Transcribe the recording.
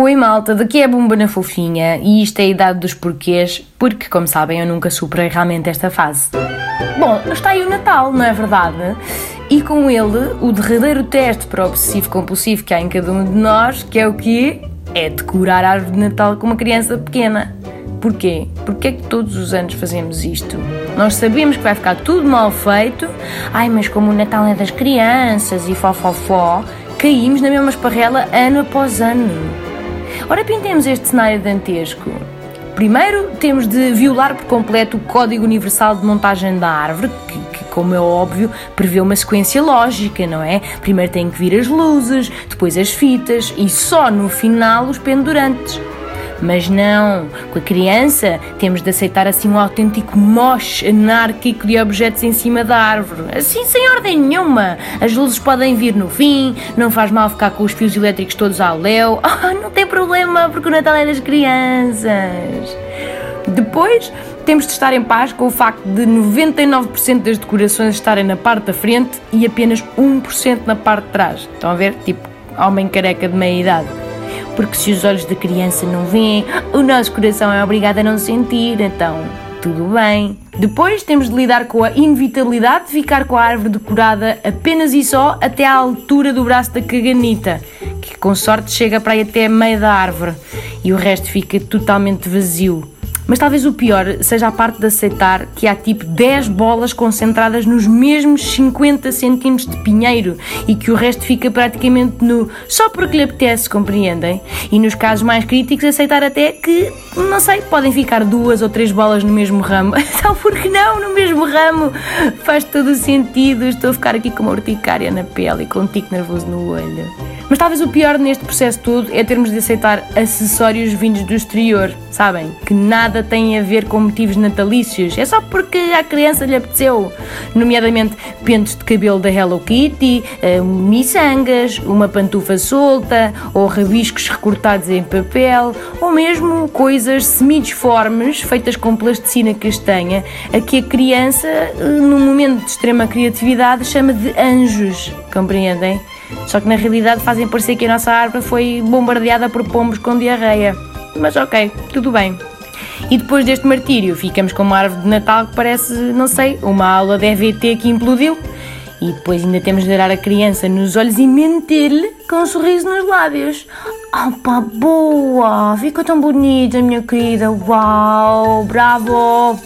Oi malta, daqui é a Bumba na Fofinha e isto é a idade dos porquês, porque, como sabem, eu nunca superei realmente esta fase. Bom, está aí o Natal, não é verdade? E com ele, o derradeiro teste para o obsessivo compulsivo que há em cada um de nós, que é o quê? É decorar a árvore de Natal com uma criança pequena. Porquê? Porque é que todos os anos fazemos isto? Nós sabemos que vai ficar tudo mal feito, ai, mas como o Natal é das crianças e fó, caímos na mesma esparrela ano após ano. Ora, pintemos este cenário dantesco. Primeiro, temos de violar por completo o Código Universal de Montagem da Árvore, que, que, como é óbvio, prevê uma sequência lógica, não é? Primeiro tem que vir as luzes, depois as fitas e só no final os pendurantes. Mas não, com a criança temos de aceitar assim um autêntico moche anárquico de objetos em cima da árvore. Assim, sem ordem nenhuma. As luzes podem vir no fim, não faz mal ficar com os fios elétricos todos ao léu. Oh, não tem problema, porque o Natal é das crianças. Depois, temos de estar em paz com o facto de 99% das decorações estarem na parte da frente e apenas 1% na parte de trás. Estão a ver? Tipo, homem careca de meia idade porque se os olhos da criança não veem, o nosso coração é obrigado a não sentir, então tudo bem. Depois temos de lidar com a inevitabilidade de ficar com a árvore decorada apenas e só até à altura do braço da caganita, que com sorte chega para aí até a meio da árvore e o resto fica totalmente vazio. Mas talvez o pior seja a parte de aceitar que há tipo 10 bolas concentradas nos mesmos 50 centímetros de pinheiro e que o resto fica praticamente nu, só porque lhe apetece, compreendem? E nos casos mais críticos, aceitar até que, não sei, podem ficar duas ou três bolas no mesmo ramo. Então, porque não no mesmo ramo? Faz todo o sentido. Estou a ficar aqui com uma urticária na pele e com um tique nervoso no olho. Mas talvez o pior neste processo todo é termos de aceitar acessórios vindos do exterior, sabem? Que nada têm a ver com motivos natalícios, é só porque a criança lhe apeteceu. Nomeadamente pentos de cabelo da Hello Kitty, uh, miçangas, uma pantufa solta, ou rabiscos recortados em papel, ou mesmo coisas semidisformes feitas com plasticina castanha, a que a criança, eh, num momento de extrema criatividade, chama de anjos. Compreendem? Só que na realidade fazem parecer que a nossa árvore foi bombardeada por pombos com diarreia. Mas ok, tudo bem. E depois deste martírio, ficamos com uma árvore de Natal que parece, não sei, uma aula de EVT que implodiu. E depois ainda temos de dar a criança nos olhos e mentir-lhe com um sorriso nos lábios. Opa, boa! Ficou tão bonita, minha querida! Uau! Bravo!